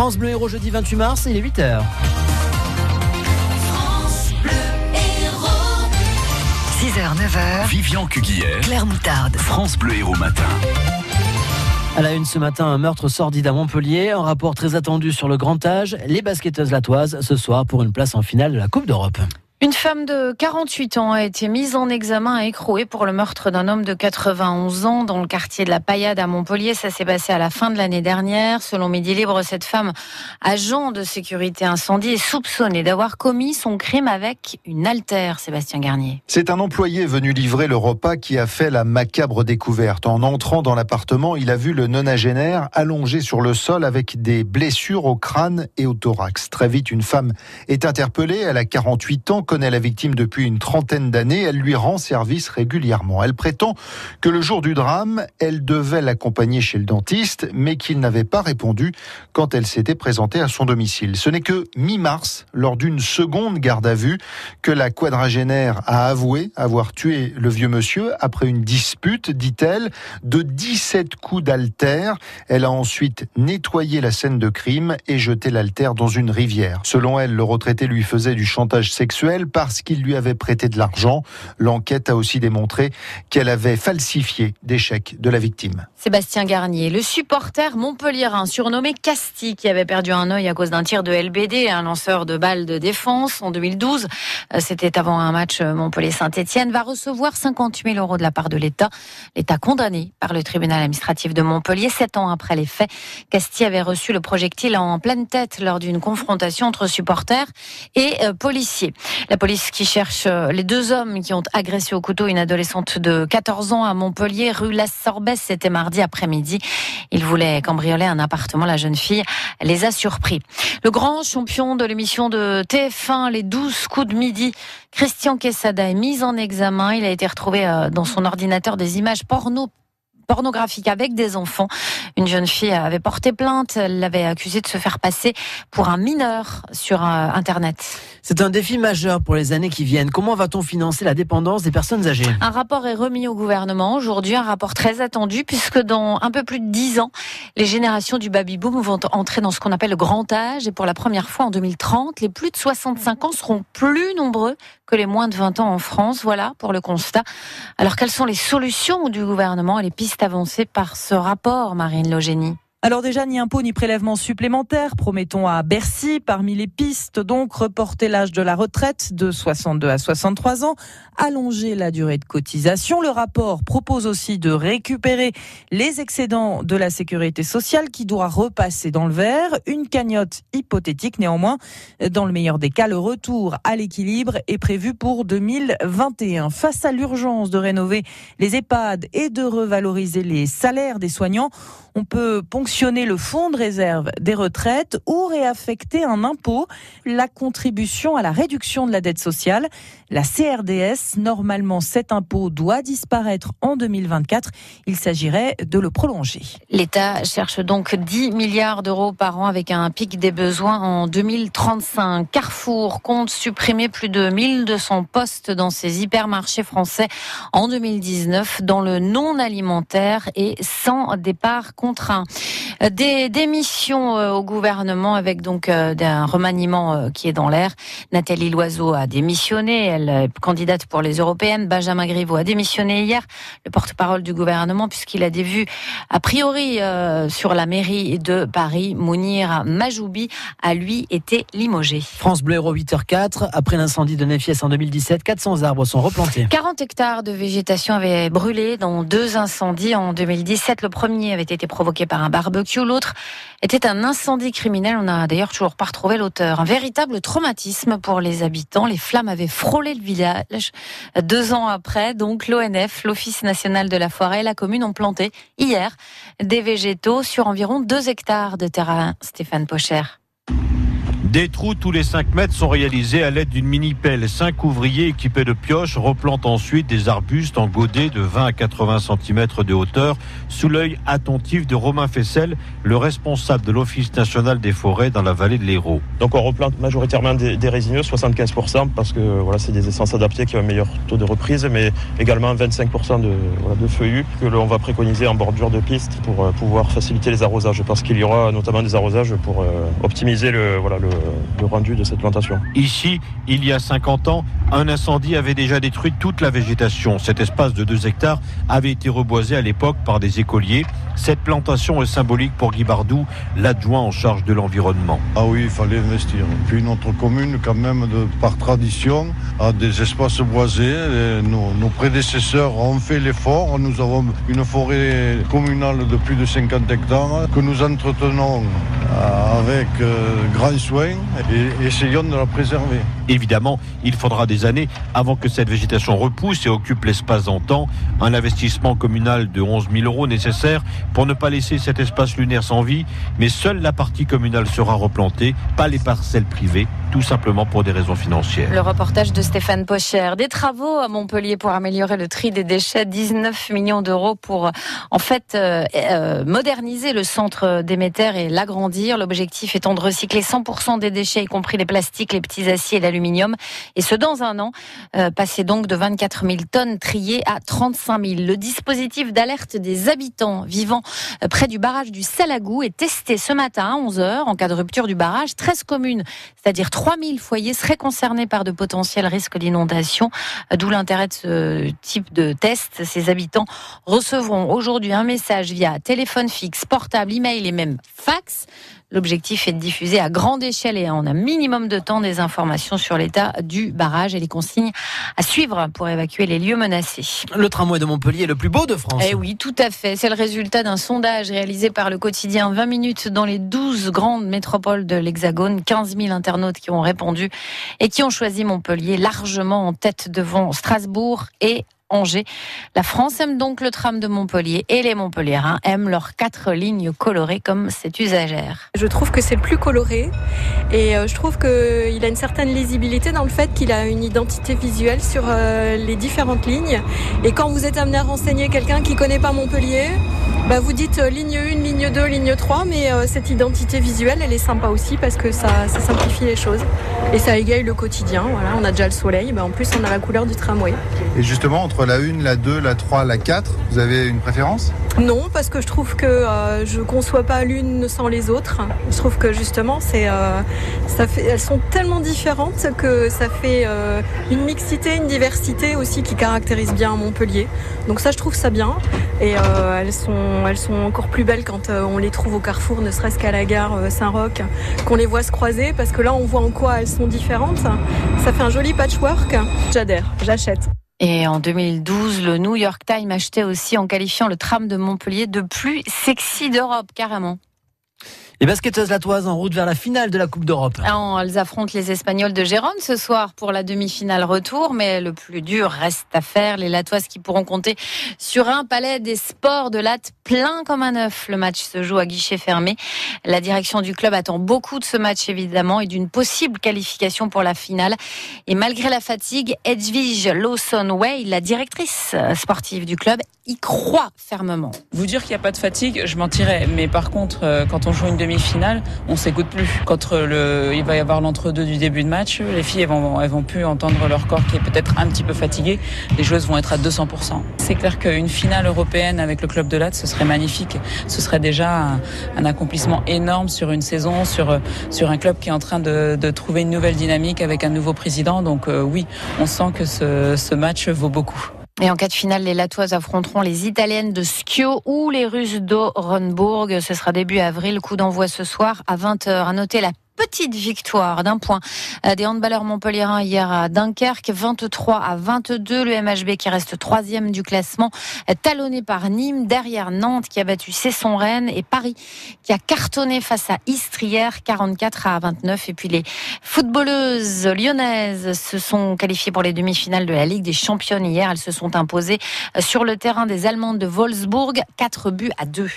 France Bleu Héros jeudi 28 mars, il est 8h. 6h, 9h. Vivian Cuguière. Claire Moutarde. France Bleu Héros Matin. À la une ce matin, un meurtre sordide à Montpellier, un rapport très attendu sur le grand âge, les basketteuses latoises ce soir pour une place en finale de la Coupe d'Europe. Une femme de 48 ans a été mise en examen et écrouée pour le meurtre d'un homme de 91 ans dans le quartier de la Paillade à Montpellier. Ça s'est passé à la fin de l'année dernière. Selon Midi Libre, cette femme, agent de sécurité incendie, est soupçonnée d'avoir commis son crime avec une altère, Sébastien Garnier. C'est un employé venu livrer le repas qui a fait la macabre découverte. En entrant dans l'appartement, il a vu le nonagénaire allongé sur le sol avec des blessures au crâne et au thorax. Très vite, une femme est interpellée. Elle a 48 ans connaît la victime depuis une trentaine d'années. Elle lui rend service régulièrement. Elle prétend que le jour du drame, elle devait l'accompagner chez le dentiste, mais qu'il n'avait pas répondu quand elle s'était présentée à son domicile. Ce n'est que mi-mars, lors d'une seconde garde à vue, que la quadragénaire a avoué avoir tué le vieux monsieur après une dispute, dit-elle, de 17 coups d'altère. Elle a ensuite nettoyé la scène de crime et jeté l'altère dans une rivière. Selon elle, le retraité lui faisait du chantage sexuel parce qu'il lui avait prêté de l'argent. L'enquête a aussi démontré qu'elle avait falsifié des chèques de la victime. Sébastien Garnier, le supporter montpelliérain surnommé Casti, qui avait perdu un œil à cause d'un tir de LBD, un lanceur de balles de défense en 2012, euh, c'était avant un match Montpellier-Saint-Etienne, va recevoir 50 000 euros de la part de l'État. L'État condamné par le tribunal administratif de Montpellier. Sept ans après les faits, Casti avait reçu le projectile en pleine tête lors d'une confrontation entre supporters et euh, policiers. La police qui cherche euh, les deux hommes qui ont agressé au couteau une adolescente de 14 ans à Montpellier, rue La Sorbesse, c'était mardi après-midi. Ils voulaient cambrioler un appartement. La jeune fille les a surpris. Le grand champion de l'émission de TF1, les 12 coups de midi, Christian Quesada est mis en examen. Il a été retrouvé euh, dans son ordinateur des images porno pornographique avec des enfants. Une jeune fille avait porté plainte, elle l'avait accusé de se faire passer pour un mineur sur euh, Internet. C'est un défi majeur pour les années qui viennent. Comment va-t-on financer la dépendance des personnes âgées? Un rapport est remis au gouvernement aujourd'hui, un rapport très attendu puisque dans un peu plus de dix ans, les générations du baby-boom vont entrer dans ce qu'on appelle le grand âge et pour la première fois en 2030, les plus de 65 ans seront plus nombreux que les moins de 20 ans en France. Voilà pour le constat. Alors quelles sont les solutions du gouvernement et les pistes avancées par ce rapport, Marine Logénie? Alors déjà, ni impôt ni prélèvement supplémentaire, promettons à Bercy, parmi les pistes, donc reporter l'âge de la retraite de 62 à 63 ans, allonger la durée de cotisation. Le rapport propose aussi de récupérer les excédents de la sécurité sociale qui doit repasser dans le vert. Une cagnotte hypothétique néanmoins. Dans le meilleur des cas, le retour à l'équilibre est prévu pour 2021. Face à l'urgence de rénover les EHPAD et de revaloriser les salaires des soignants, on peut ponctionner le fonds de réserve des retraites ou réaffecter un impôt, la contribution à la réduction de la dette sociale. La CRDS, normalement cet impôt doit disparaître en 2024. Il s'agirait de le prolonger. L'État cherche donc 10 milliards d'euros par an avec un pic des besoins en 2035. Carrefour compte supprimer plus de 1200 postes dans ses hypermarchés français en 2019 dans le non alimentaire et sans départ contraint. Des démissions euh, au gouvernement avec donc euh, un remaniement euh, qui est dans l'air. Nathalie Loiseau a démissionné, elle est candidate pour les européennes. Benjamin Griveaux a démissionné hier, le porte-parole du gouvernement, puisqu'il a des vues a priori sur la mairie de Paris. Mounir Majoubi a lui été limogé. France Bleu Héros 8h04, après l'incendie de Nefies en 2017, 400 arbres sont replantés. 40 hectares de végétation avaient brûlé dans deux incendies en 2017. Le premier avait été provoqué par un barbecue L'autre était un incendie criminel. On n'a d'ailleurs toujours pas retrouvé l'auteur. Un véritable traumatisme pour les habitants. Les flammes avaient frôlé le village. Deux ans après, donc, l'ONF, l'Office national de la forêt et la commune ont planté hier des végétaux sur environ deux hectares de terrain. Stéphane Pocher. Des trous tous les 5 mètres sont réalisés à l'aide d'une mini-pelle. Cinq ouvriers équipés de pioches replantent ensuite des arbustes en godet de 20 à 80 cm de hauteur sous l'œil attentif de Romain Fessel, le responsable de l'Office national des forêts dans la vallée de l'Hérault. Donc on replante majoritairement des, résineux, 75%, parce que voilà, c'est des essences adaptées qui ont un meilleur taux de reprise, mais également 25% de, voilà, de feuillus que l'on va préconiser en bordure de piste pour euh, pouvoir faciliter les arrosages, parce qu'il y aura notamment des arrosages pour euh, optimiser le, voilà, le, le rendu de cette plantation. Ici, il y a 50 ans, un incendie avait déjà détruit toute la végétation. Cet espace de 2 hectares avait été reboisé à l'époque par des écoliers. Cette plantation est symbolique pour Guy Bardou, l'adjoint en charge de l'environnement. Ah oui, il fallait investir. Puis notre commune, quand même, de, par tradition, a des espaces boisés. Nos, nos prédécesseurs ont fait l'effort. Nous avons une forêt communale de plus de 50 hectares que nous entretenons euh, avec euh, grand soin et essayons de la préserver. Évidemment, il faudra des années avant que cette végétation repousse et occupe l'espace temps. Un investissement communal de 11 000 euros nécessaire pour ne pas laisser cet espace lunaire sans vie, mais seule la partie communale sera replantée, pas les parcelles privées, tout simplement pour des raisons financières. Le reportage de Stéphane Pocher. Des travaux à Montpellier pour améliorer le tri des déchets, 19 millions d'euros pour en fait euh, euh, moderniser le centre d'émetteurs et l'agrandir. L'objectif étant de recycler 100% des déchets, y compris les plastiques, les petits aciers et l'aluminium. Et ce, dans un an, euh, donc de 24 000 tonnes triées à 35 000. Le dispositif d'alerte des habitants vivant euh, près du barrage du Salagou est testé ce matin à 11h en cas de rupture du barrage. 13 communes, c'est-à-dire 3 000 foyers, seraient concernés par de potentiels risques d'inondation. Euh, D'où l'intérêt de ce type de test. Ces habitants recevront aujourd'hui un message via téléphone fixe, portable, email et même fax. L'objectif est de diffuser à grande échelle et en un minimum de temps des informations sur l'état du barrage et les consignes à suivre pour évacuer les lieux menacés. Le tramway de Montpellier est le plus beau de France. Eh oui, tout à fait. C'est le résultat d'un sondage réalisé par le quotidien 20 minutes dans les 12 grandes métropoles de l'Hexagone. 15 000 internautes qui ont répondu et qui ont choisi Montpellier largement en tête devant Strasbourg et Angers. La France aime donc le tram de Montpellier et les Montpelliérains aiment leurs quatre lignes colorées comme cette usagère. Je trouve que c'est le plus coloré et euh, je trouve qu'il a une certaine lisibilité dans le fait qu'il a une identité visuelle sur euh, les différentes lignes. Et quand vous êtes amené à renseigner quelqu'un qui connaît pas Montpellier, bah vous dites euh, ligne 1, ligne 2, ligne 3, mais euh, cette identité visuelle, elle est sympa aussi parce que ça, ça simplifie les choses et ça égaye le quotidien. Voilà, on a déjà le soleil, bah en plus on a la couleur du tramway. Et justement, entre la 1, la 2, la 3, la 4, vous avez une préférence? Non, parce que je trouve que euh, je conçois pas l'une sans les autres. Je trouve que justement, c'est, euh, ça fait, elles sont tellement différentes que ça fait une mixité, une diversité aussi qui caractérise bien Montpellier. Donc ça, je trouve ça bien. Et elles sont, elles sont encore plus belles quand euh, on les trouve au carrefour, ne serait-ce qu'à la gare euh, Saint-Roch, qu'on les voit se croiser, parce que là, on voit en quoi elles sont différentes. Ça fait un joli patchwork. J'adhère, j'achète. Et en 2012, le New York Times achetait aussi en qualifiant le tram de Montpellier de plus sexy d'Europe, carrément. Les basketteuses latoises en route vers la finale de la Coupe d'Europe. Alors, elles affrontent les Espagnols de Gérone ce soir pour la demi-finale retour, mais le plus dur reste à faire. Les Latoises qui pourront compter sur un palais des sports de latte plein comme un œuf. Le match se joue à guichet fermé. La direction du club attend beaucoup de ce match évidemment et d'une possible qualification pour la finale. Et malgré la fatigue, Edwige Lawson Way, la directrice sportive du club, y croit fermement. Vous dire qu'il n'y a pas de fatigue, je mentirais. Mais par contre, euh, quand on joue une demi-finale, on s'écoute plus. Quand euh, le, il va y avoir l'entre-deux du début de match, les filles elles vont, elles vont plus entendre leur corps qui est peut-être un petit peu fatigué. Les joueuses vont être à 200%. C'est clair qu'une finale européenne avec le club de Latte, ce serait magnifique. Ce serait déjà un, un accomplissement énorme sur une saison, sur, euh, sur un club qui est en train de, de trouver une nouvelle dynamique avec un nouveau président. Donc euh, oui, on sent que ce, ce match vaut beaucoup. Et en cas de finale, les Latoises affronteront les Italiennes de Schio ou les Russes d'Orenburg. Ce sera début avril. Coup d'envoi ce soir à 20h. À noter la petite victoire d'un point des handballeurs montpelliérains hier à Dunkerque, 23 à 22. Le MHB qui reste troisième du classement, talonné par Nîmes, derrière Nantes qui a battu Cesson Rennes et Paris qui a cartonné face à Istres hier, 44 à 29. Et puis les footballeuses lyonnaises se sont qualifiées pour les demi-finales de la Ligue des Championnes hier. Elles se sont imposées sur le terrain des Allemandes de Wolfsburg, 4 buts à 2.